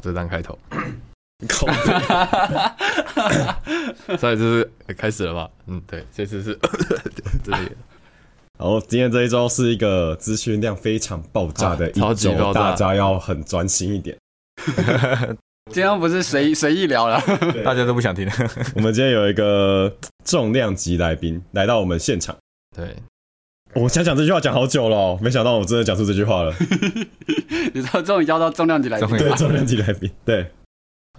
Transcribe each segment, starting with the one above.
这张开头，靠 所以就是开始了吧。嗯，对，这次是 这里。好，今天这一周是一个资讯量非常爆炸的啊超一周，级爆炸。大家要很专心一点。今天不是随随意聊了，大家都不想听。我们今天有一个重量级来宾来到我们现场，对，我想讲这句话讲好久了哦、没想到我真的讲出这句话了。你知道终于邀到重量级来宾对，重量级来宾，对，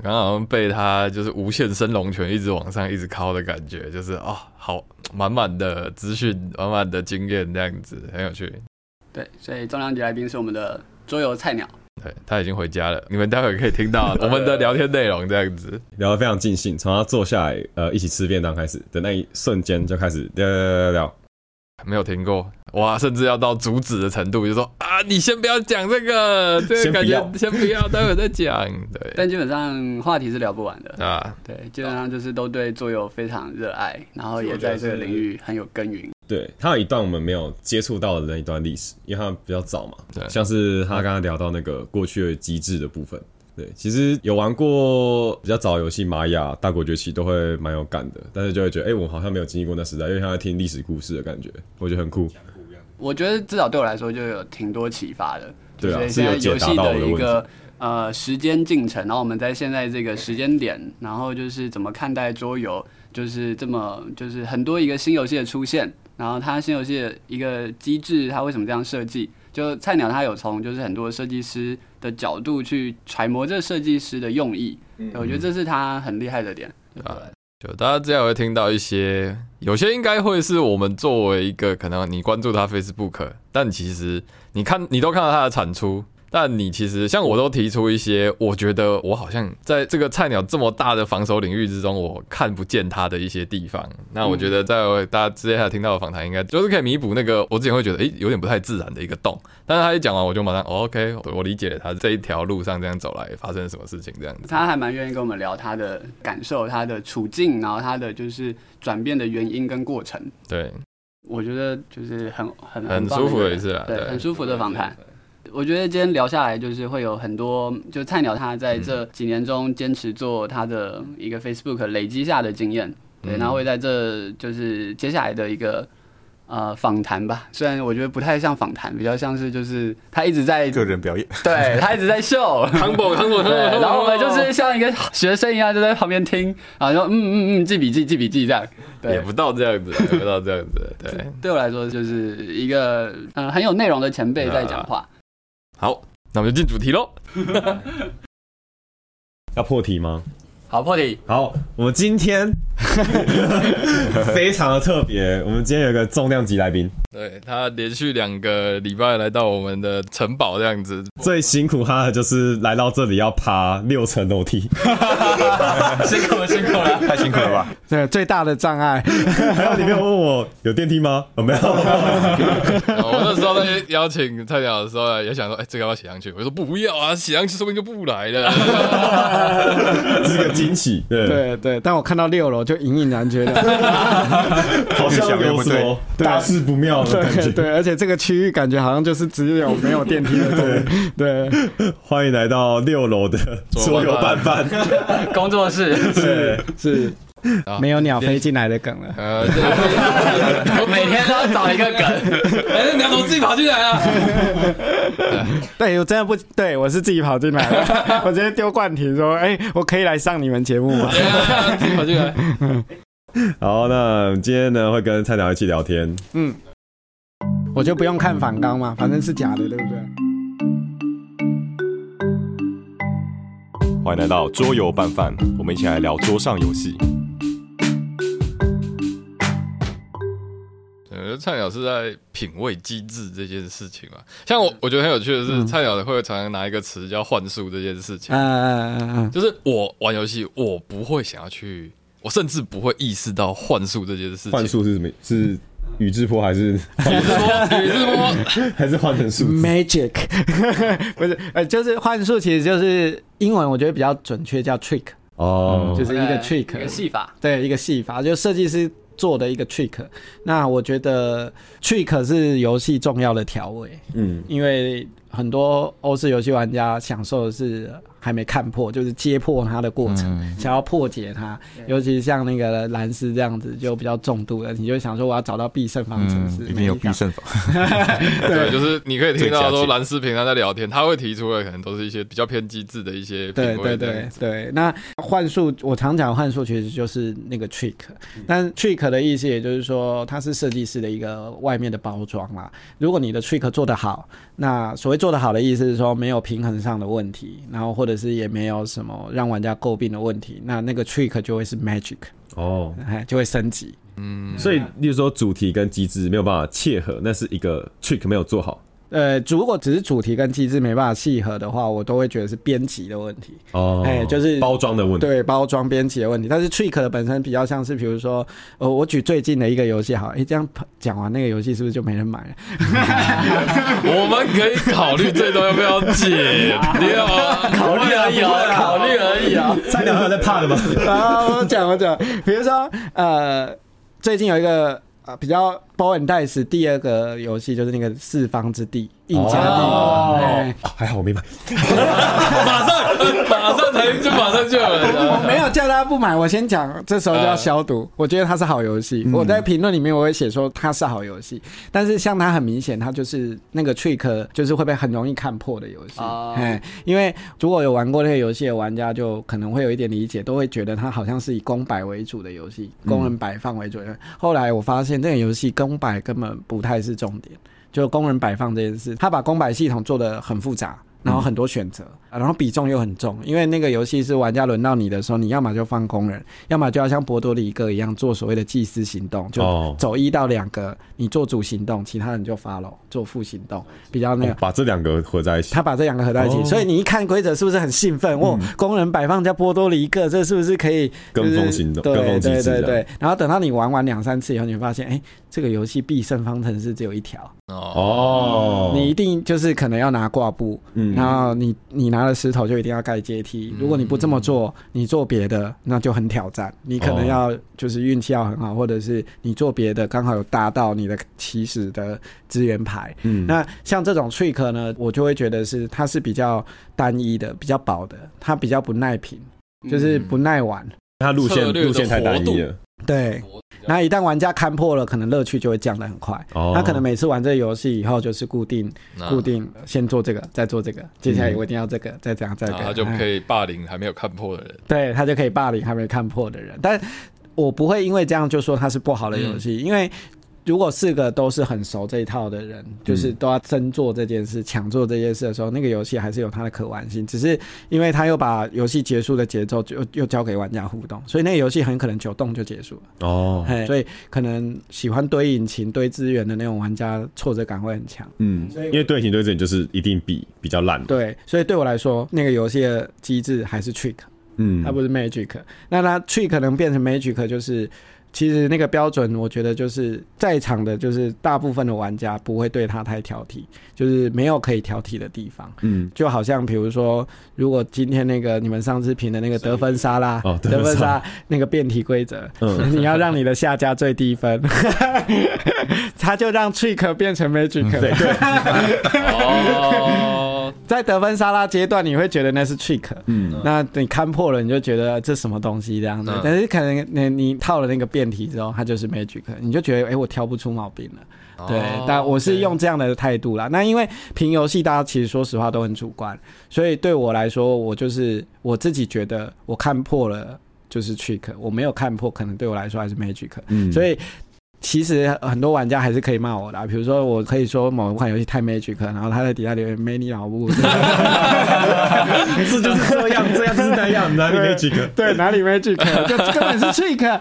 刚刚好像被他就是无限升龙拳一直往上一直敲的感觉，就是哦，好满满的资讯，满满的经验，这样子很有趣。对，所以重量级来宾是我们的桌游菜鸟，对他已经回家了，你们待会可以听到我们的聊天内容，这样子。聊得非常尽兴，从他坐下来呃一起吃便当开始的那一瞬间就开始聊聊聊聊聊。没有听过哇，甚至要到阻止的程度，就说啊，你先不要讲这个，这个感觉先不要先不要，待会再讲。对但基本上话题是聊不完的。啊，对，基本上就是都对桌游非常热爱，然后也在这个领域很有耕耘。对他有一段我们没有接触到的那一段历史，因为他比较早嘛，对像是他刚刚聊到那个过去的机制的部分。对，其实有玩过比较早的游戏《玛雅》《大国崛起》都会蛮有感的，但是就会觉得，哎、我好像没有经历过那时代，因为像在听历史故事的感觉，我觉得很酷。我觉得至少对我来说就有挺多启发的，对啊就是有解答到的一个呃时间进程，然后我们在现在这个时间点，然后就是怎么看待桌游，就是这么就是很多一个新游戏的出现，然后它新游戏的一个机制，它为什么这样设计？就菜鸟它有从就是很多设计师的角度去揣摩这设计师的用意，嗯我觉得这是他很厉害的点。对啊就大家这样会听到一些，有些应该会是我们作为一个可能你关注他 Facebook，但其实你看你都看到他的产出，但你其实像我都提出一些，我觉得我好像在这个菜鸟这么大的防守领域之中，我看不见他的一些地方。那我觉得在大家接下来听到的访谈，应该就是可以弥补那个我之前会觉得诶、有点不太自然的一个洞。但是他一讲完，我就马上、哦、OK，我理解了他这一条路上这样走来发生了什么事情这样子。他还蛮愿意跟我们聊他的感受、他的处境，然后他的就是转变的原因跟过程。对，我觉得就是很很很棒舒服的一次啦对，对很舒服的访谈。我觉得今天聊下来，就是会有很多，就菜鸟他在这几年中坚持做他的一个 Facebook 累积下的经验，对，嗯然后会在这就是接下来的一个呃访谈吧。虽然我觉得不太像访谈，比较像是就是他一直在个人表演，对他一直在秀，康宝康宝对，然后我们就是像一个学生一样，就在旁边听，然后说嗯嗯嗯，记笔记，记笔记这样。对，也不到这样子，也不到这样子，对。对我来说就是一个呃很有内容的前辈在讲话。好，那我们就进主题喽。要破题吗？好，破题。好，我们今天 非常的特别，我们今天有一个重量级来宾，对他连续两个礼拜来到我们的城堡这样子，最辛苦他的就是来到这里要爬六层楼梯，辛苦了，辛苦了。太辛苦了吧？对，最大的障碍，还有你没有问我有电梯吗？哦，没有，我那时候在邀请菜鸟的时候，也想说，哎、这个要不要写上去？我说不要啊，写上去说不定就不来了。是个惊喜，对，对对，但我看到六楼就隐隐然觉得，好像越想对有什么大事不妙的感觉。对对，而且这个区域感觉好像就是只有没有电梯的，对对欢迎来到六楼的桌游拌饭，工作室，是，是啊没有鸟飞进来的梗了。呃，我每天都要找一个梗。哎，鸟总自己跑进来啊！对我真的不对，我是自己跑进来的，我直接丢冠题说，哎，我可以来上你们节目吗？自己跑进来。好，那今天呢会跟菜鸟一起聊天，嗯，我就不用看反纲嘛，反正是假的，对不对？欢迎来到桌游拌饭，我们一起来聊桌上游戏。呃，菜鸟是在品味机制这件事情嘛。像我，我觉得很有趣的是，菜鸟会常常拿一个词叫幻术这件事情。嗯嗯嗯嗯，就是我玩游戏，我不会想要去，我甚至不会意识到幻术这件事情。幻术是什么？是宇智波还是宇智波，宇智波，还是换成数字？Magic 不是，呃，就是幻术，其实就是英文，我觉得比较准确，叫 trick，哦，就是一个 trick，一个戏法。对，一个戏法，就设计师做的一个 trick。那我觉得 trick 是游戏重要的调味，嗯，因为很多欧式游戏玩家享受的是还没看破，就是揭破它的过程，嗯。想要破解它。尤其是像那个蓝斯这样子，就比较重度的，你就想说我要找到必胜方程式，嗯，一定有必胜法。对，就是你可以听到说蓝斯平常在聊天，他会提出的可能都是一些比较偏机智的一些对品味对对对，那幻术我常讲幻术其实就是那个 trick，但 trick 的意思也就是说它是设计师的一个外面的包装啦。如果你的 trick 做得好，那所谓做得好的意思是说没有平衡上的问题，然后或者是也没有什么让玩家诟病的问题，那那个 trick 就会是 magic，哦，哎，就会升级。嗯，所以例如说主题跟机制没有办法切合，那是一个 trick 没有做好。呃，如果只是主题跟机制没办法契合的话，我都会觉得是编辑的问题。哦，哎就是包装的问题。对包装编辑的问题，但是 Trick 的本身比较像是，比如说，呃，我举最近的一个游戏好，诶，这样讲完那个游戏是不是就没人买了？我们可以考虑这段要不要解掉啊？考虑而已哦，考虑而已啊。菜鸟还有在怕的吗？啊，我讲我讲，比如说，呃，最近有一个呃比较 And Dice 第二个游戏就是那个四方之地印加地，还好我没买。马上马上才就马上就有人我了。没有叫大家不买，我先讲，这时候就要消毒。我觉得它是好游戏，我在评论里面我会写说它是好游戏，但是像它很明显，它就是那个 trick 就是会被很容易看破的游戏。哦哎，因为如果有玩过那个游戏的玩家，就可能会有一点理解，都会觉得它好像是以公摆为主的游戏，工人摆放为主的。后来我发现这个游戏公摆根本不太是重点，就工人摆放这件事，他把公摆系统做得很复杂。然后很多选择，啊然后比重又很重，因为那个游戏是玩家轮到你的时候，你要么就放工人，要么就要像波多黎各一样做所谓的祭司行动，就哦走一到两个，你做主行动，其他人就 follow 做副行动，比较那个哦把这两个合在一起他。把这两个合在一起，哦所以你一看规则是不是很兴奋？哦，工人摆放加波多黎各，这是不是可以跟就是风行动对对对对。然后等到你玩完两三次以后，你会发现，哎，这个游戏必胜方程式只有一条，哦，哦，你一定就是可能要拿挂布，嗯然后你你拿了石头就一定要盖阶梯。如果你不这么做，你做别的那就很挑战。你可能要就是运气要很好，或者是你做别的刚好有搭到你的起始的资源牌。嗯那像这种 trick 呢，我就会觉得是它是比较单一的、比较薄的，它比较不耐平，就是不耐玩。它路线路线太单一了。对，那一旦玩家看破了，可能乐趣就会降得很快。哦他可能每次玩这个游戏以后，就是固定固定先做这个，再做这个，接下来我一定要这个，再这样再这样，他就可以，霸凌还没有看破的人。对他就可以霸凌还没看破的人。但我不会因为这样就说它是不好的游戏，因为。如果四个都是很熟这一套的人，就是都要争做这件事、抢做这件事的时候，那个游戏还是有它的可玩性。只是因为他又把游戏结束的节奏就又交给玩家互动，所以那个游戏很可能九动就结束了。哦，所以可能喜欢堆引擎、堆资源的那种玩家，挫折感会很强。嗯，因为堆引擎、堆资源就是一定比比较烂。，对，所以对我来说，那个游戏的机制还是 trick，嗯它不是 magic。那它 trick 能变成 magic，就是其实那个标准，我觉得就是在场的，就是大部分的玩家不会对他太挑剔，就是没有可以挑剔的地方。嗯，就好像比如说，如果今天那个你们上次评的那个得分沙拉，哦得得分沙分沙那个变体规则，嗯。你要让你的下家最低分，他就让 trick 变成 magic。对对，哦，在得分沙拉阶段，你会觉得那是 trick，嗯，那你看破了，你就觉得这什么东西这样子嗯。但是可能你你套了那个变体之后，它就是 magic，你就觉得哎、我挑不出毛病了。对，哦但我是用这样的态度啦。那因为评游戏，大家其实说实话都很主观，所以对我来说，我就是我自己觉得我看破了就是 trick，我没有看破，可能对我来说还是 magic。嗯所以其实很多玩家还是可以骂我的啊、比如说我可以说某一款游戏太 magic，然后他在底下留言没你老母，这就是这样，这样就是那样，哪里没几个？对哪里 magic，就根本是 trick，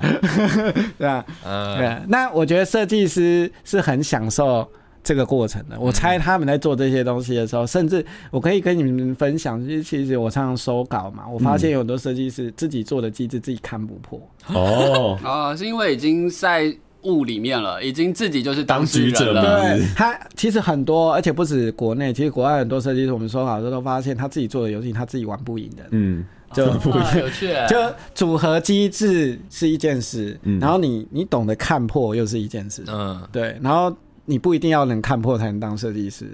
对吧？嗯，对，那我觉得设计师是很享受这个过程的。我猜他们在做这些东西的时候，甚至我可以跟你们分享，就是其实我常常收稿嘛，我发现有很多设计师自己做的机制自己看不破。哦，啊，是因为已经在雾里面了，已经自己就是当局者了。对他其实很多，而且不止国内，其实国外很多设计师，我们说好多都发现他自己做的游戏他自己玩不赢的。嗯，就啊有趣，就组合机制是一件事，嗯然后你你懂得看破又是一件事，嗯，对，然后你不一定要能看破才能当设计师。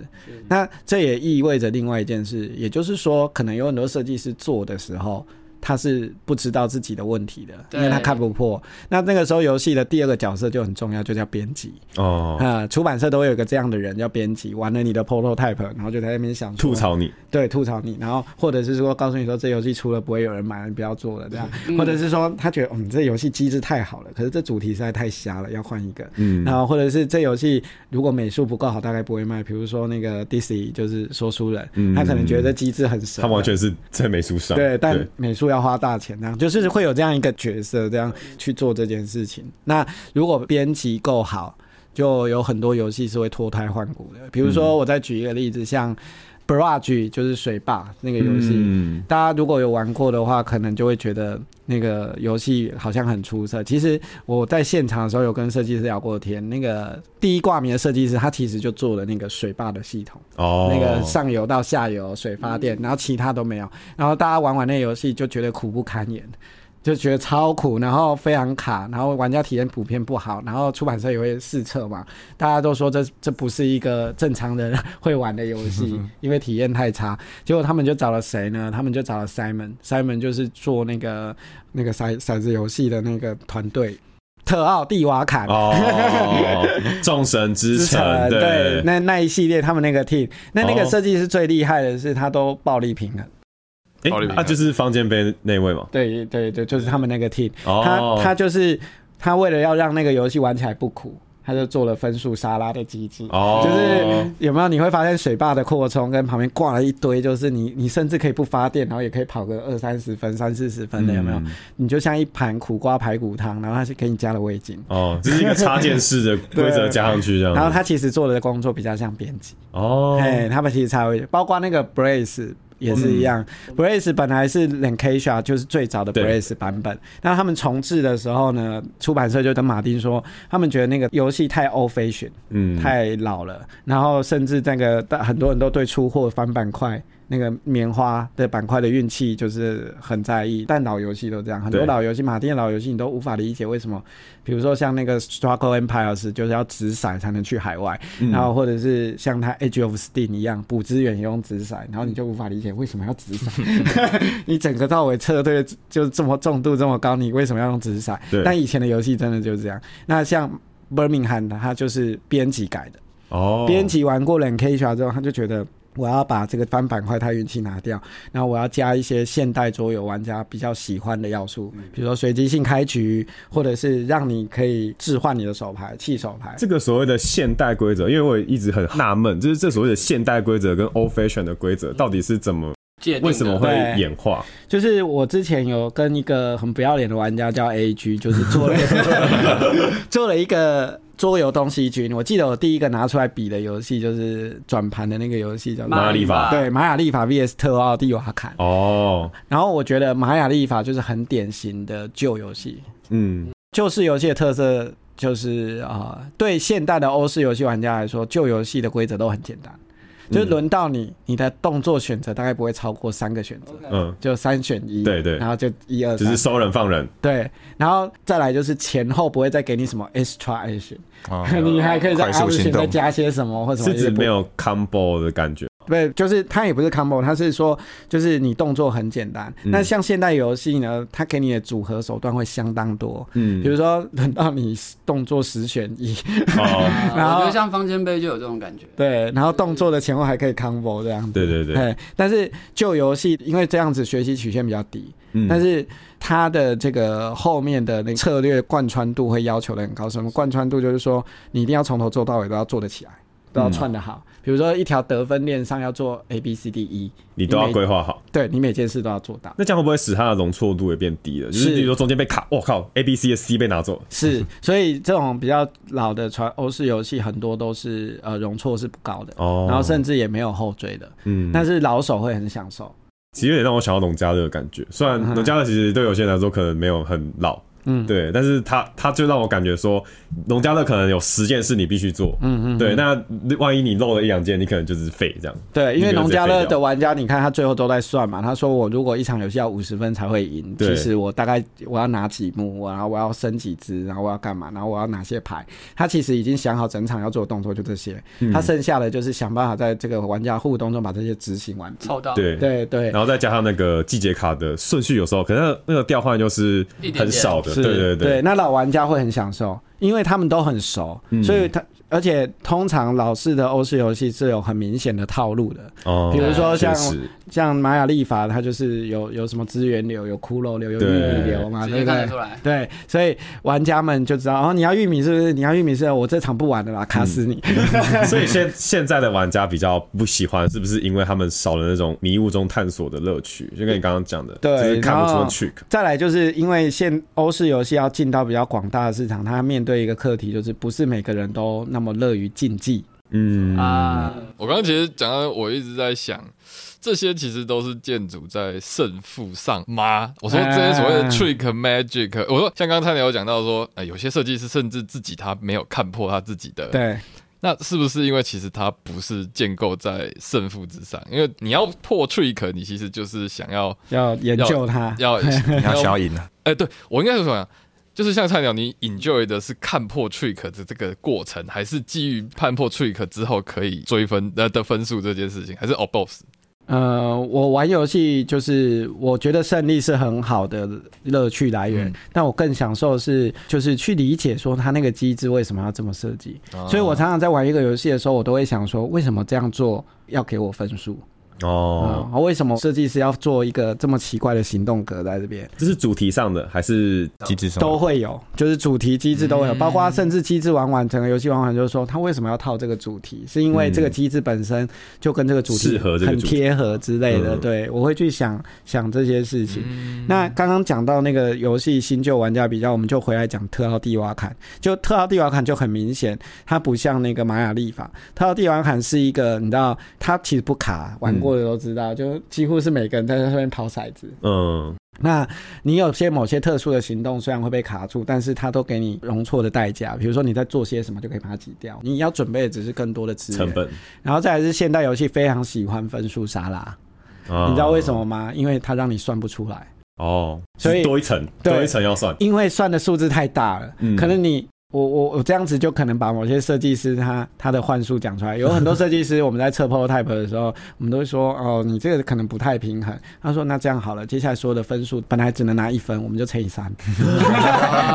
那这也意味着另外一件事，也就是说，可能有很多设计师做的时候。他是不知道自己的问题的，因为他看不破。那那个时候，游戏的第二个角色就很重要，就叫编辑。哦，啊，出版社都会有一个这样的人叫编辑，玩了你的 prototype，然后就在那边想吐槽你，对，吐槽你，然后或者是说告诉你说这游戏出了不会有人买，你不要做了这样，或者是说他觉得嗯这游戏机制太好了，可是这主题实在太瞎了，要换一个。嗯，然后或者是这游戏如果美术不够好，大概不会卖。比如说那个 DC 就是说书人，他可能觉得这机制很神，他完全是在美术上，对，但美术要花大钱，那样就是会有这样一个角色这样去做这件事情。那如果编辑够好，就有很多游戏是会脱胎换骨的。比如说，我再举一个例子，像 Barrage 就是水坝那个游戏，大家如果有玩过的话，可能就会觉得那个游戏好像很出色。其实我在现场的时候有跟设计师聊过天，那个第一挂名的设计师他其实就做了那个水坝的系统，哦，那个上游到下游水发电，然后其他都没有，然后大家玩完那游戏就觉得苦不堪言。就觉得超苦，然后非常卡，然后玩家体验普遍不好，然后出版社也会试测嘛，大家都说这这不是一个正常人会玩的游戏，因为体验太差。结果他们就找了谁呢？他们就找了 Simon，Simon 就是做那个那个骰骰子游戏的那个团队，特奥蒂瓦坎。哦，众神之城，对，那那一系列他们那个 team，那那个设计师最厉害的是他都暴力平衡。他就是方尖碑那位嘛？对对对，就是他们那个 team。他他就是他为了要让那个游戏玩起来不苦，他就做了分数沙拉的机制。哦，就是有没有你会发现水坝的扩充跟旁边挂了一堆，就是你你甚至可以不发电，然后也可以跑个二三十分、三四十分的，有没有？你就像一盘苦瓜排骨汤，然后他是给你加了味精。哦，这是一个插件式的 规则加上去这样。然后他其实做的工作比较像编辑。哦，哎，他们其实插味，包括那个 Brace。也是一样，Brace 本来是 Lancashire，就是最早的 Brace 版本。那他们重置的时候呢，出版社就跟马丁说，他们觉得那个游戏太 old fashion，嗯，太老了。然后甚至那个很多人都对出货翻版快。那个棉花的板块的运气就是很在意，但老游戏都这样，很多老游戏，马丁的老游戏你都无法理解为什么，比如说像那个 Struggle Empires 就是要直骰才能去海外，然后或者是像它 Age of Steam 一样补资源也用直骰，然后你就无法理解为什么要直骰，你整个到尾撤退就这么重度这么高，你为什么要用直骰？但以前的游戏真的就是这样。那像 Birmingham 它就是编辑改的，哦，编辑玩过 Lancashire 之后，他就觉得。我要把这个翻板块太运气拿掉，然后我要加一些现代桌游玩家比较喜欢的要素，比如说随机性开局，或者是让你可以置换你的手牌弃手牌。这个所谓的现代规则，因为我一直很纳闷，就是这所谓的现代规则跟 old fashion 的规则到底是怎么，为什么会演化？就是我之前有跟一个很不要脸的玩家叫 A G，就是做了 做了一个。桌游东西军，我记得我第一个拿出来比的游戏就是转盘的那个游戏，叫玛雅历法。对，玛雅历法 VS 特奥蒂瓦坎。哦。然后我觉得玛雅历法就是很典型的旧游戏。嗯。旧式游戏的特色就是啊，对现代的欧式游戏玩家来说，旧游戏的规则都很简单。就轮到你，你的动作选择大概不会超过三个选择，嗯，就三选一，对对，然后就一二，只是收人放人，对，然后再来就是前后不会再给你什么 extra action，你还可以在 action 再加些什么或者什么，是指没有 combo 的感觉。对，就是它也不是 combo，它是说就是你动作很简单。那像现代游戏呢，它给你的组合手段会相当多。嗯，比如说轮到你动作十选一，哦，然后我觉得像方尖碑就有这种感觉。对，然后动作的前后还可以 combo 这样子。对对对。但是旧游戏因为这样子学习曲线比较低，但是它的这个后面的那策略贯穿度会要求的很高。什么贯穿度？就是说你一定要从头做到尾都要做得起来。都要串的好，比如说一条得分链上要做 A B C D E，你都要规划好。对你每件事都要做到。那这样会不会使它的容错度也变低了？就是比如说中间被卡，我靠，A B C 的 C 被拿走。是，所以这种比较老的传欧式游戏很多都是呃容错是不高的，哦，然后甚至也没有后缀的。嗯，但是老手会很享受。其实有点让我想到农家乐的感觉，虽然农家乐其实对有些人来说可能没有很老。嗯。对，但是他他就让我感觉说，农家乐可能有十件事你必须做，嗯嗯，对，那万一你漏了一两件，你可能就是废这样。对，因为农家乐的玩家，你看他最后都在算嘛。他说我如果一场游戏要五十分才会赢，对。其实我大概我要拿几幕，我然后我要升几只，然后我要干嘛，然后我要哪些牌，他其实已经想好整场要做的动作就这些，嗯。他剩下的就是想办法在这个玩家互动中把这些执行完毕。凑到。对，对对。然后再加上那个季节卡的顺序，有时候可能那个调换就是一点点。很少的，是对对对，那老玩家会很享受，因为他们都很熟，嗯。所以他而且通常老式的欧式游戏是有很明显的套路的，哦，比如说像像玛雅历法，它就是有有什么资源流、有骷髅流、有玉对米流嘛，直对不对接看得出？来。对，所以玩家们就知道哦，你要玉米是不是？你要玉米是，我这场不玩了啦，卡死你。所以现现在的玩家比较不喜欢，是不是因为他们少了那种迷雾中探索的乐趣？就跟你刚刚讲的，对就是看不出 trick。再来就是因为现欧式游戏要进到比较广大的市场，它面对一个课题，就是不是每个人都那么乐于竞技。嗯啊，我刚刚其实讲到，我一直在想，这些其实都是建筑在胜负上吗？我说这些所谓的哎 trick magic，我说像刚才有讲到说，呃，有些设计师甚至自己他没有看破他自己的，对，那是不是因为其实他不是建构在胜负之上？因为你要破 trick，你其实就是想要要研究它。要你要想要赢啊，哎、对我应该是说啊，就是像菜鸟，你 enjoy 的是看破 trick 的这个过程，还是基于看破 trick 之后可以追分呃的分数这件事情，还是 o both？呃，我玩游戏就是我觉得胜利是很好的乐趣来源，嗯但我更享受的是就是去理解说它那个机制为什么要这么设计。所以我常常在玩一个游戏的时候，我都会想说，为什么这样做要给我分数？哦，哦，为什么设计师要做一个这么奇怪的行动格在这边？这是主题上的还是机制什么都会有，就是主题机制都会有，包括甚至机制玩完整个游戏玩完，就是说他为什么要套这个主题，是因为这个机制本身就跟这个主题适合很贴合之类的。嗯对，我会去想想这些事情。那刚刚讲到那个游戏新旧玩家比较，我们就回来讲特奥蒂瓦坎。就特奥蒂瓦坎就很明显，它不像那个玛雅历法。特奥蒂瓦坎是一个，你知道，它其实不卡，玩过的都知道，就几乎是每个人在那边抛骰子。嗯那你有些某些特殊的行动，虽然会被卡住，但是它都给你容错的代价。比如说你在做些什么，就可以把它挤掉。你要准备的只是更多的资源。成本？然后再来是现代游戏非常喜欢分数沙拉，啊你知道为什么吗？因为它让你算不出来，哦，所以多一层，多一层要算。因为算的数字太大了，嗯可能你。我我我这样子就可能把某些设计师他他的幻术讲出来。有很多设计师我们在测 prototype 的时候，我们都会说哦，你这个可能不太平衡。他说那这样好了，接下来所有的分数本来只能拿一分，我们就乘以三，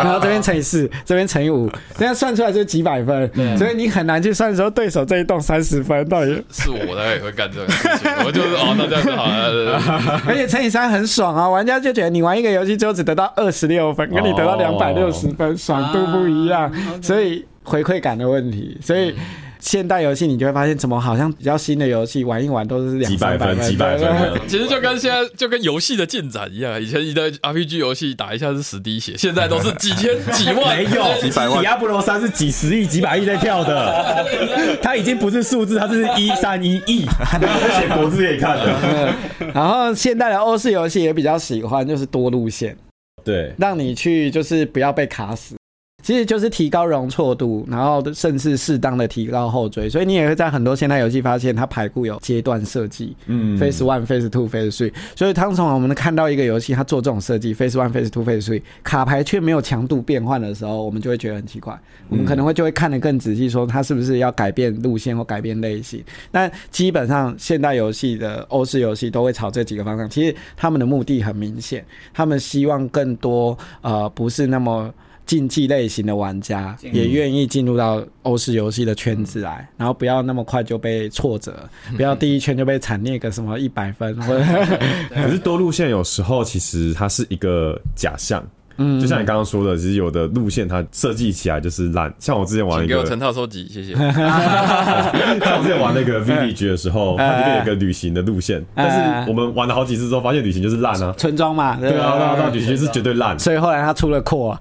然后这边乘以四，这边乘以五，这样算出来就是几百分。所以你很难去算说对手这一栋三十分到底，是我大概也会干这个事情，我就是哦，那这样就好了。而且乘以三很爽啊，玩家就觉得你玩一个游戏之后只得到二十六分，跟你得到两百六十分，爽度不一样。所以回馈感的问题，所以现代游戏你就会发现，怎么好像比较新的游戏玩一玩都是两几百分，几百分。其实就跟现在就跟游戏的进展一样，以前你的 RPG 游戏打一下是十滴血，现在都是几千几万，没有，几百万。迪亚波罗三是几十亿、几百亿在跳的，它已经不是数字，它是一三一亿，写国字可以看的。然后现代的欧式游戏也比较喜欢，就是多路线，对，让你去就是不要被卡死。其实就是提高容错度，然后甚至适当的提高后追，所以你也会在很多现代游戏发现它排库有阶段设计，嗯 Phase One、Phase Two、Phase Three，所以当从我们看到一个游戏它做这种设计，Phase One、Phase Two、Phase Three，卡牌却没有强度变换的时候，我们就会觉得很奇怪，我们可能会就会看得更仔细，说它是不是要改变路线或改变类型。但基本上现代游戏的欧式游戏都会朝这几个方向，其实他们的目的很明显，他们希望更多呃不是那么。竞技类型的玩家也愿意进入到欧式游戏的圈子来，然后不要那么快就被挫折，不要第一圈就被惨烈个什么一百分，或者 可是多路线有时候其实它是一个假象。嗯，就像你刚刚说的，其实有的路线它设计起来就是烂。像我之前玩一个，请给我成套收集，谢谢。像我之前玩那个 Village 的时候，它里面有一个旅行的路线，但是我们玩了好几次之后，发现旅行就是烂啊。村庄嘛，对啊，对啊，对啊，旅行是绝对烂。所以后来他出了扩、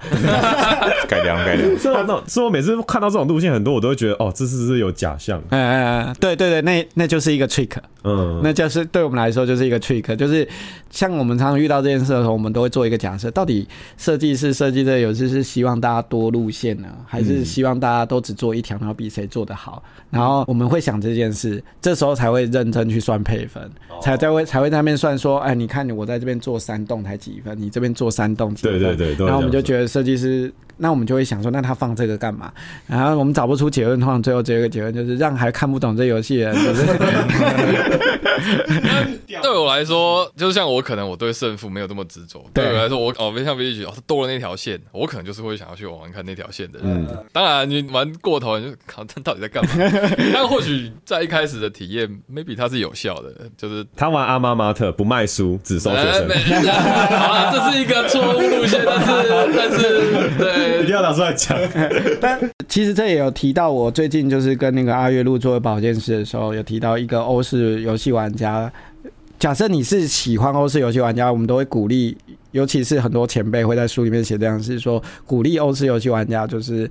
改良改良，所以所以我每次看到这种路线很多，我都会觉得哦，这是不是有假象？嗯嗯，对对对，那那就是一个 trick，嗯，那就是对我们来说就是一个 trick，就是像我们常常遇到这件事的时候，我们都会做一个假设，到底设设计师设计这个游戏是希望大家多路线呢，还是希望大家都只做一条，然后比谁做得好？然后我们会想这件事，这时候才会认真去算配分，才才会才会在那边算说，哎，你看你我在这边做三栋才几分，你这边做三栋几分？对对对然后我们就觉得设计师。那我们就会想说，那他放这个干嘛？然后我们找不出结论，通常最后只有一个结论，就是让还看不懂这游戏的人，就是 对我来说，就像我可能我对胜负没有这么执着。对对我来说，我哦，像 V G 哦，他多了那条线，我可能就是会想要去玩玩看那条线的人。嗯当然，你玩过头，你就靠，他到底在干嘛？但或许在一开始的体验，maybe 它是有效的，就是他玩阿妈妈特不卖书，只收学生，好了，这是一个错误路线，但是但是一对定要拿出来讲。但其实这也有提到，我最近就是跟那个阿月路做保健室的时候，有提到一个欧式游戏玩家。假设你是喜欢欧式游戏玩家，我们都会鼓励，尤其是很多前辈会在书里面写这样，是说鼓励欧式游戏玩家就是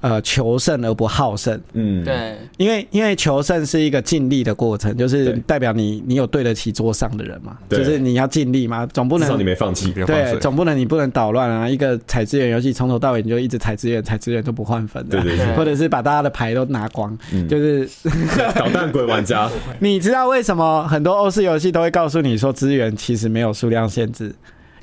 呃求胜而不好胜，嗯，对，因为因为求胜是一个尽力的过程，就是代表你你有对得起桌上的人嘛，对就是你要尽力嘛，总不能至少你没放弃。对。总不能你不能捣乱啊！一个采资源游戏从头到尾你就一直采资源，采资源都不换分的啊，对对对或者是把大家的牌都拿光，嗯就是 捣蛋鬼玩家，你知道为什么很多欧式游戏都会告诉你说资源其实没有数量限制？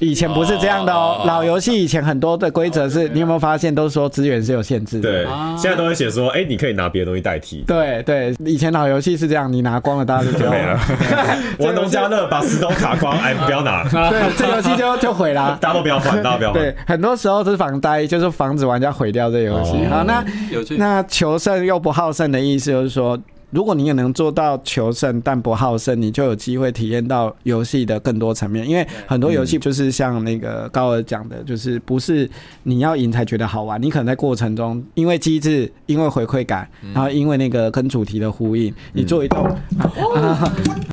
以前不是这样的哦，哦老游戏以前很多的规则是，你有没有发现都说资源是有限制的？对啊，现在都会写说，哎，你可以拿别的东西代替。对对，以前老游戏是这样，你拿光了，大家就觉得没了，玩农家乐把石头卡光，哎，不要拿，对，这游戏就就毁了。大家都不要换，大家不要换。对，很多时候是防呆，就是防止玩家毁掉这游戏。哦好，那。那求胜又不好胜的意思就是说，如果你也能做到求胜但不好胜，你就有机会体验到游戏的更多层面。因为很多游戏就是像那个高尔讲的，就是不是你要赢才觉得好玩，你可能在过程中因为机制、因为回馈感，然后因为那个跟主题的呼应，你做一动。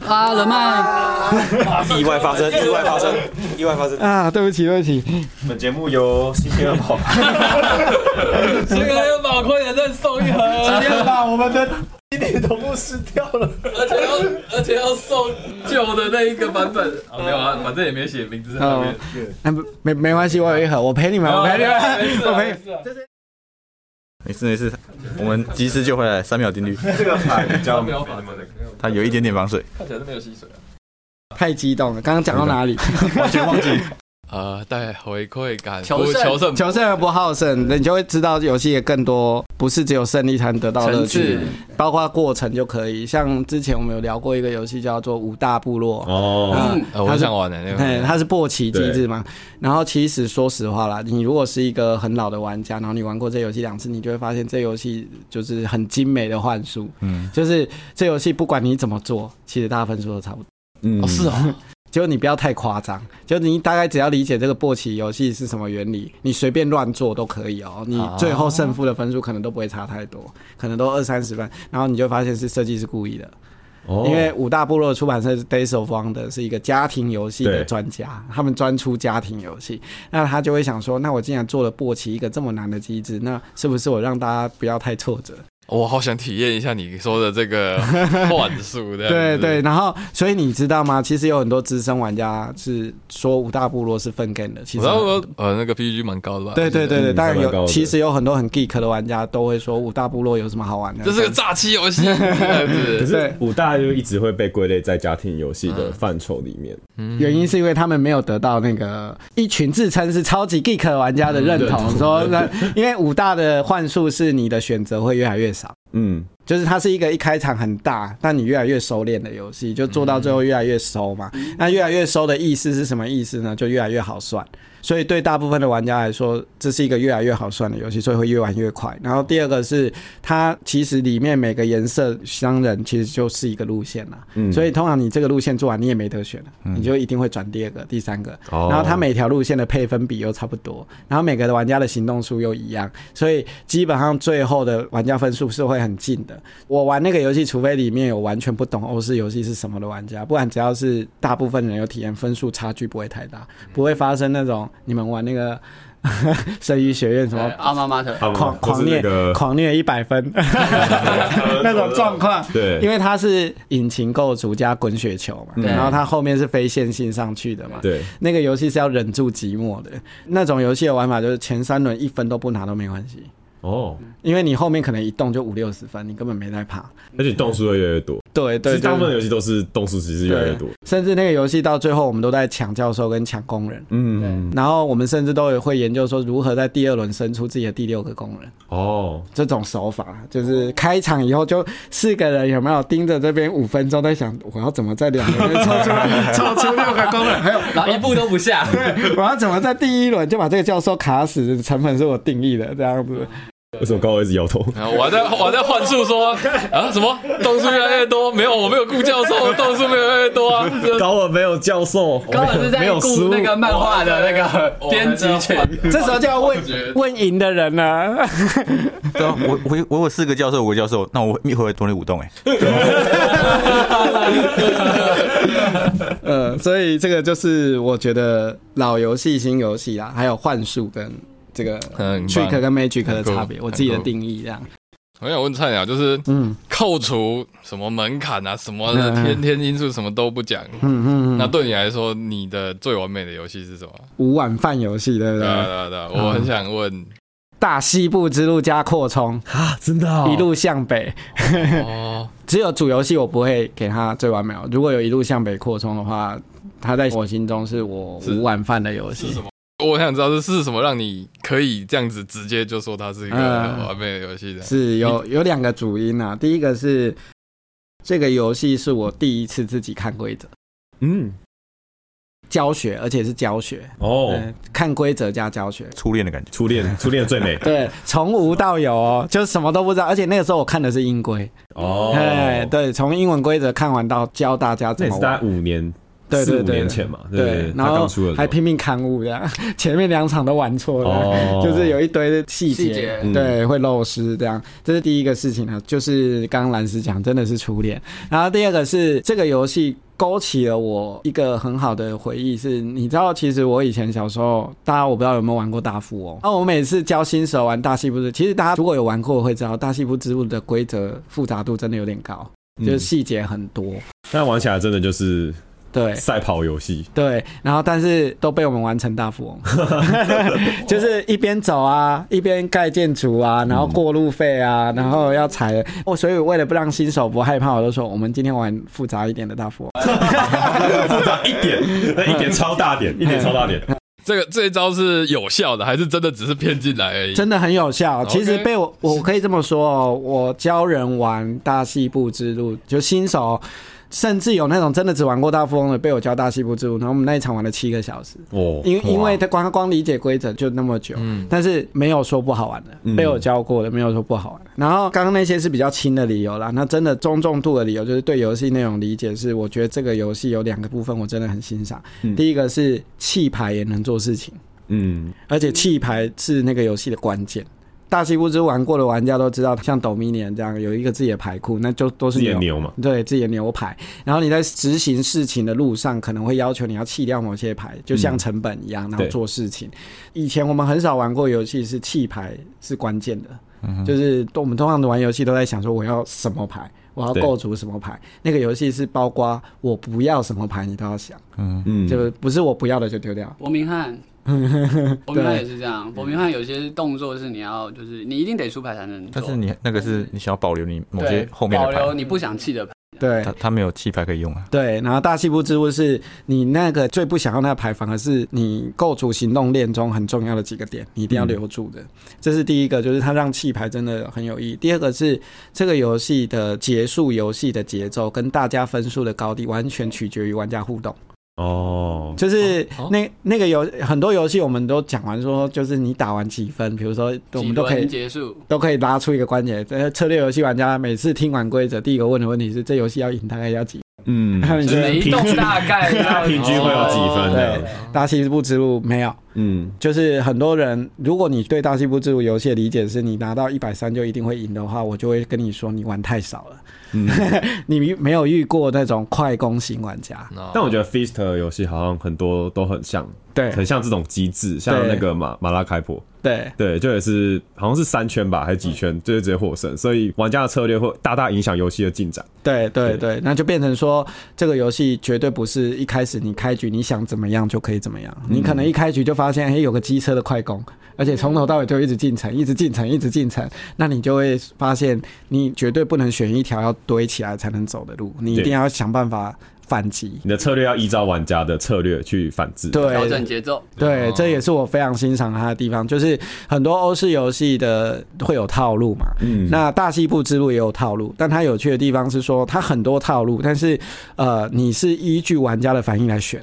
啊，人脉，意外发生，意外发生，意外发生。啊，对不起，对不起，本节目由新天鹅堡这个有宝快点再送一盒，天把我们的同步失掉了。而且要而且要送旧的那一个版本。哦，没有啊，反正也没写名字在上面。没没关系，我有一盒，我陪你们，我陪你们，我陪没。事啊没事没事，我们及时救回来，三秒定律。这个牌比较没有防水，它有一点点防水，看起来是没有吸水啊。太激动了，刚刚讲到哪里？完全忘记。呃，带回馈感，求胜求胜，求胜而不好胜，你就会知道游戏也更多，不是只有胜利才能得到乐趣，包括过程就可以。像之前我们有聊过一个游戏叫做五大部落。哦，嗯，呃，我想玩的那对，个，它是破棋机制嘛。然后其实说实话啦，你如果是一个很老的玩家，然后你玩过这游戏两次，你就会发现这游戏就是很精美的幻术。嗯，就是这游戏不管你怎么做，其实大家分数都差不多。嗯哦是哦，就你不要太夸张，就你大概只要理解这个簸箕游戏是什么原理，你随便乱做都可以哦。你最后胜负的分数可能都不会差太多，可能都二三十分，然后你就发现是设计师故意的，哦因为五大部落出版社是 Days of Wonder 是一个家庭游戏的专家，他们专出家庭游戏，那他就会想说，那我既然做了簸箕一个这么难的机制，那是不是我让大家不要太挫折？我好想体验一下你说的这个 幻术的。对对，，然后所以你知道吗？其实有很多资深玩家是说五大部落是分 game 的，其实我呃那个 PG 蛮高的吧？对对对对，嗯当然有，其实有很多很 geek 的玩家都会说五大部落有什么好玩的？这是个诈欺游戏，可是对五大就一直会被归类在家庭游戏的范畴里面。原因是因为他们没有得到那个一群自称是超级 geek 的玩家的认同，说那因为五大的幻术是你的选择会越来越少。嗯，就是它是一个一开场很大，但你越来越收敛的游戏，就做到最后越来越收嘛。那越来越收的意思是什么意思呢？就越来越好算。所以对大部分的玩家来说，这是一个越来越好算的游戏，所以会越玩越快。然后第二个是它其实里面每个颜色商人其实就是一个路线啦，嗯所以通常你这个路线做完你也没得选了，你就一定会转第二个、第三个。哦然后它每条路线的配分比又差不多，然后每个的玩家的行动数又一样，所以基本上最后的玩家分数是会很近。的。我玩那个游戏，除非里面有完全不懂欧式游戏是什么的玩家，不然只要是大部分人有体验，分数差距不会太大，不会发生那种你们玩那个 生医学院什么？阿妈妈的，狂狂虐那个狂虐一百分。那种状况。对，因为它是引擎构筑加滚雪球嘛，对然后它后面是非线性上去的嘛，对。那个游戏是要忍住寂寞的。那种游戏的玩法就是前三轮一分都不拿都没关系，哦，因为你后面可能一动就五六十分，你根本没在怕。而且动数会越来越多。其对对，大部分的游戏都是动数其实越来越多。甚至那个游戏到最后我们都在抢教授跟抢工人。嗯，然后我们甚至都有会研究说如何在第二轮生出自己的第六个工人，哦，这种手法就是开场以后就四个人有没有盯着这边五分钟在想我要怎么在两个人抽出抽出六个工人，还 有然后一步都不下。对我要怎么在第一轮就把这个教授卡死？成本是我定义的，这样子。为什么高一直摇头？然 后我还在我还在幻术说啊什么动数越来越多，没有我没有顾教授，动数没有越来越多啊。这 高尔没有教授，高老师没在顾那个漫画的那个编辑权，这时候就要问问赢的人了。对啊，我我我有四个教授，五个教授，那我一会儿多你舞动哎，呃，所以这个就是我觉得老游戏、新游戏啊，还有幻术跟这个很棒 trick 跟 magic 的差别，我自己的定义这样。我想问菜鸟，就是嗯扣除什么门槛啊，什么天天因素，什么都不讲。嗯嗯嗯，那对你来说，你的最完美的游戏是什么？五碗饭游戏对不对啊，对？对啊，对啊，我很想问，大西部之路加扩充，啊，真的哦一路向北。哦，只有主游戏我不会给它最完美哦。如果有一路向北扩充的话，它在我心中是我五碗饭的游戏是。什么？我想知道这是什么让你可以这样子直接就说它是一个嗯完美的游戏的？是有有两个主因啊，第一个是这个游戏是我第一次自己看规则嗯，教学，而且是教学，哦，嗯，看规则加教学。初恋的感觉。初恋，初恋最美 对，从无到有哦，就什么都不知道，而且那个时候我看的是英规，哦，哎，对，从英文规则看完到教大家那怎么玩也是大概，五年，四五对对对。年前嘛，对不对，对？然后还拼命刊物这样，前面两场都玩错了，哦。就是有一堆的细节细节，嗯。对，会漏失这样，这是第一个事情。呢，就是刚刚蓝斯讲，真的是初恋。然后第二个是这个游戏勾起了我一个很好的回忆，是你知道，其实我以前小时候，大家我不知道有没有玩过大富翁，那我每次教新手玩大西部之，其实大家如果有玩过会知道，大西部之物的规则复杂度真的有点高，就是细节很多，但玩起来真的就是对。赛跑游戏，对，然后但是都被我们玩成大富翁，就是一边走啊，一边盖建筑啊，然后过路费啊，然后要踩。哦，所以为了不让新手不害怕，我就说我们今天玩复杂一点的大富翁。复杂一点，那一点超大点，一点超大点，这个这一招是有效的，还是真的只是骗进来而已？真的很有效。其实被我我可以这么说哦，我教人玩大西部之路，就新手。甚至有那种真的只玩过大富翁的，被我教大西部之路，然后我们那一场玩了七个小时，哦，因为因为他光光理解规则就那么久，嗯但是没有说不好玩的，嗯被我教过的没有说不好玩。然后刚刚那些是比较轻的理由啦，那真的中重度的理由就是对游戏内容理解是，我觉得这个游戏有两个部分我真的很欣赏。嗯第一个是弃牌也能做事情，嗯，而且弃牌是那个游戏的关键。大西部之玩过的玩家都知道，像 Dominion 这样有一个自己的牌库，那就都是自己的牛。牛嘛，对自己的牛牌，然后你在执行事情的路上，可能会要求你要弃掉某些牌，就像成本一样，然后做事情。以前我们很少玩过游戏是弃牌是关键的，嗯就是我们通常的玩游戏都在想说我要什么牌，我要对。构筑什么牌。那个游戏是包括我不要什么牌，你都要想，嗯，就不是我不要的就丢掉。伯明翰，伯明翰也是这样。伯明翰有些动作是你要，就是你一定得出牌才能。但是你那个是你想要保留你某些后面的牌，保留你不想弃的牌。对他他没有弃牌可以用啊。对，然后大西部之物是你那个最不想要那个牌，反而是你构筑行动链中很重要的几个点，你一定要留住的。这是第一个，就是它让弃牌真的很有意义。第二个是这个游戏的结束游戏的节奏跟大家分数的高低完全取决于玩家互动。哦，就是哦那那个游很多游戏我们都讲完说，就是你打完几分，比如说我们都可以结束，都可以拉出一个关节。呃，策略游戏玩家每次听完规则，第一个问的问题是这游戏要赢大概要几？嗯，他们觉得每一栋大概平均会有几分对的？，大西部之路没有，嗯，就是很多人，如果你对大西部之路游戏的理解是你拿到一百三就一定会赢的话，我就会跟你说你玩太少了。嗯。你没有遇过那种快攻型玩家，那但我觉得 Feast 的游戏好像很多都很像，对。很像这种机制，像那个马马拉开普，对。对，就也是好像是三圈吧，还是几圈，就是直接获胜，所以玩家的策略会大大影响游戏的进展。对对对。对，那就变成说这个游戏绝对不是一开始你开局你想怎么样就可以怎么样，你可能一开局就发现嘿有个机车的快攻，而且从头到尾就一直进城，一直进城，一直进城，那你就会发现你绝对不能选一条要堆起来才能走的路，你一定要想办法反击。你的策略要依照玩家的策略去反制。对，调整节奏。对，哦这也是我非常欣赏他的地方，就是很多欧式游戏的会有套路嘛。嗯，那大西部之路也有套路，但它有趣的地方是说，它很多套路，但是呃，你是依据玩家的反应来选。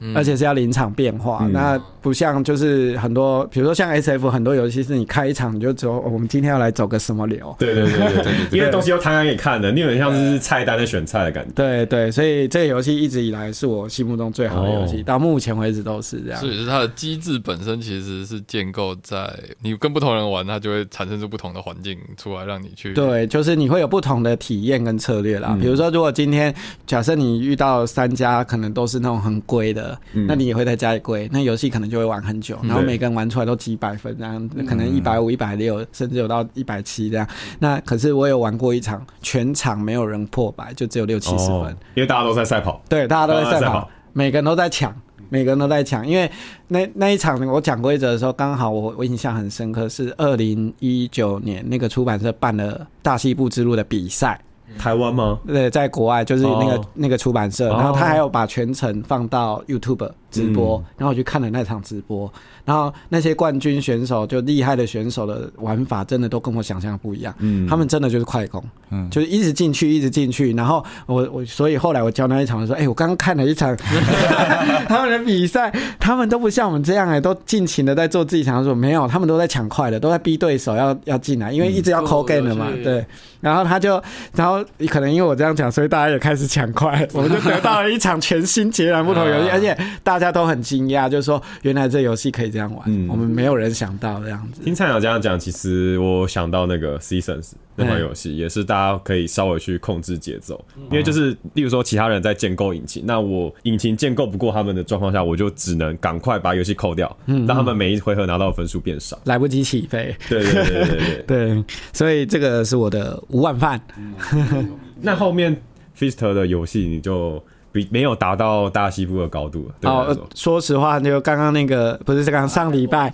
嗯而且是要临场变化，嗯那不像就是很多，比如说像 S F 很多游戏是你开一场你就走、哦我们今天要来走个什么流，对对对对对，因为东西都摊开给你看的，你有点像是菜单在选菜的感觉。对对，所以这个游戏一直以来是我心目中最好的游戏，哦到目前为止都是这样所。以是它的机制本身其实是建构在你跟不同人玩，它就会产生出不同的环境出来，让你去对，就是你会有不同的体验跟策略啦。嗯比如说，如果今天假设你遇到三家可能都是那种很龟的，嗯那你也会在家里龟，那游戏可能就会玩很久，嗯然后每个人玩出来都几百分，这样可能一百五、一百六，甚至有到一百七这样。那可是我有玩过一场，全场没有人破百，就只有六七十分。哦，因为大家都在赛跑。对，大家都在赛跑，每个人都在抢，每个人都在抢。因为那那一场我讲规则的时候，刚好我我印象很深刻，是二零一九年那个出版社办了大西部之路的比赛。台湾吗？对，在国外就是那个、哦。那个出版社，哦。然后他还有把全程放到 YouTube 直播，嗯。然后我去看了那场直播，然后那些冠军选手就厉害的选手的玩法真的都跟我想象的不一样，嗯。他们真的就是快攻，嗯。就是一直进去，一直进去，然后我我所以后来我教那一场的时候，哎、我刚刚看了一场 他们的比赛，他们都不像我们这样哎、都尽情的在做自己想要做，没有，他们都在抢快的，都在逼对手要要进来，因为一直要嗯 call game 的嘛，对对，然后他就，然后可能因为我这样讲，所以大家也开始抢快，我们就得到了一场全新截然不同游戏，啊而且大家都很惊讶，就是说原来这游戏可以这样玩，嗯我们没有人想到这样子。听菜鸟这样讲，其实我想到那个 Seasons 那款游戏，也是大家可以稍微去控制节奏，因为就是例如说其他人在建构引擎，那我引擎建构不过他们的状况下，我就只能赶快把游戏扣掉，嗯让他们每一回合拿到的分数变少。来不及起飞，对对对对对对。对，所以这个是我的五碗饭。那后面 Fist 的游戏你就比没有达到大西部的高度哦说，，说实话，就刚刚那个不是刚刚上礼拜，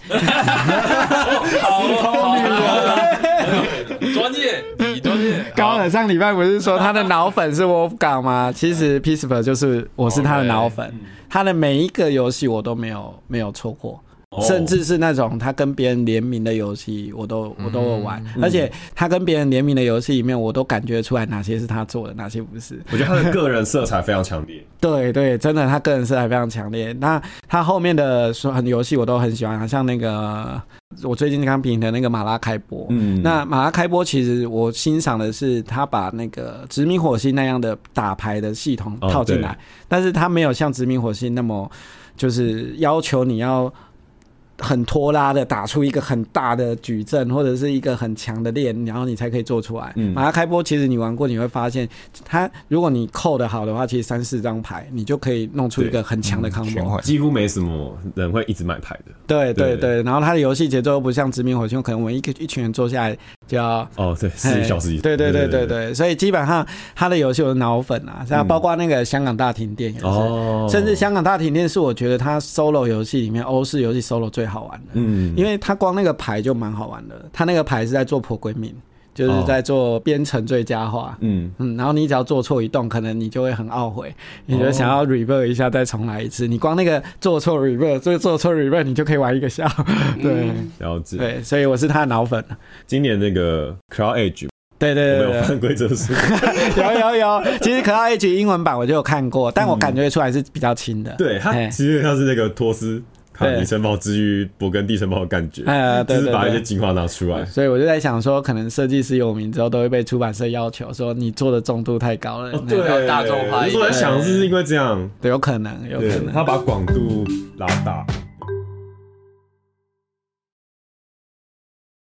专业，你专业，高尔上礼拜不是说他的脑粉是 Wolfgang 吗？其实 Peaceper 就是我是他的脑粉，他的每一个游戏我都没有没有错过。甚至是那种他跟别人联名的游戏，我都我都有玩，而且他跟别人联名的游戏里面，我都感觉出来哪些是他做的，哪些不是。我觉得他的个人色彩非常强烈。对对，真的，他个人色彩非常强烈。那他后面的说很游戏我都很喜欢，像那个我最近刚评的那个马拉开播，嗯那马拉开播其实我欣赏的是他把那个殖民火星那样的打牌的系统哦套进来，但是他没有像殖民火星那么就是要求你要。很拖拉的打出一个很大的矩阵，或者是一个很强的链，然后你才可以做出来。嗯马拉开波其实你玩过，你会发现，它如果你扣的好的话，其实三四张牌你就可以弄出一个很强的全 combo。换几乎没什么人会一直买牌的。对对对对，然后它的游戏节奏又不像殖民火星，可能我们一个一群人坐下来就要哦，对，四个小时以对对对对对，所以基本上他的游戏我是脑粉啊，像包括那个香港大停电也是，哦，甚至香港大停电是我觉得他 solo 游戏里面欧式游戏 solo 最好玩的，嗯，因为他光那个牌就蛮好玩的，他那个牌是在做破鬼命，就是在做编程最佳化。嗯嗯，然后你只要做错一动，可能你就会很懊悔，你就想要 revert 一下，再重来一次。你光那个做错 revert，做做错 revert，你就可以玩一个下午。对了解。对，所以我是他的脑粉。今年那个 Cloud Age 对对对有犯规则书，有有有，其实 Cloud Age 英文版我就有看过，但我感觉出来是比较轻的。对它哎其实它是那个托斯卡对尼城堡之于勃艮第城堡的感觉，哎，对只是。把一些精华拿出来。所以我就在想说，可能设计师有名之后，都会被出版社要求说你做的重度太高了。哦，那对，大众化我在想是不是因为这样，对，有可能，有可，能。他把广度拉大。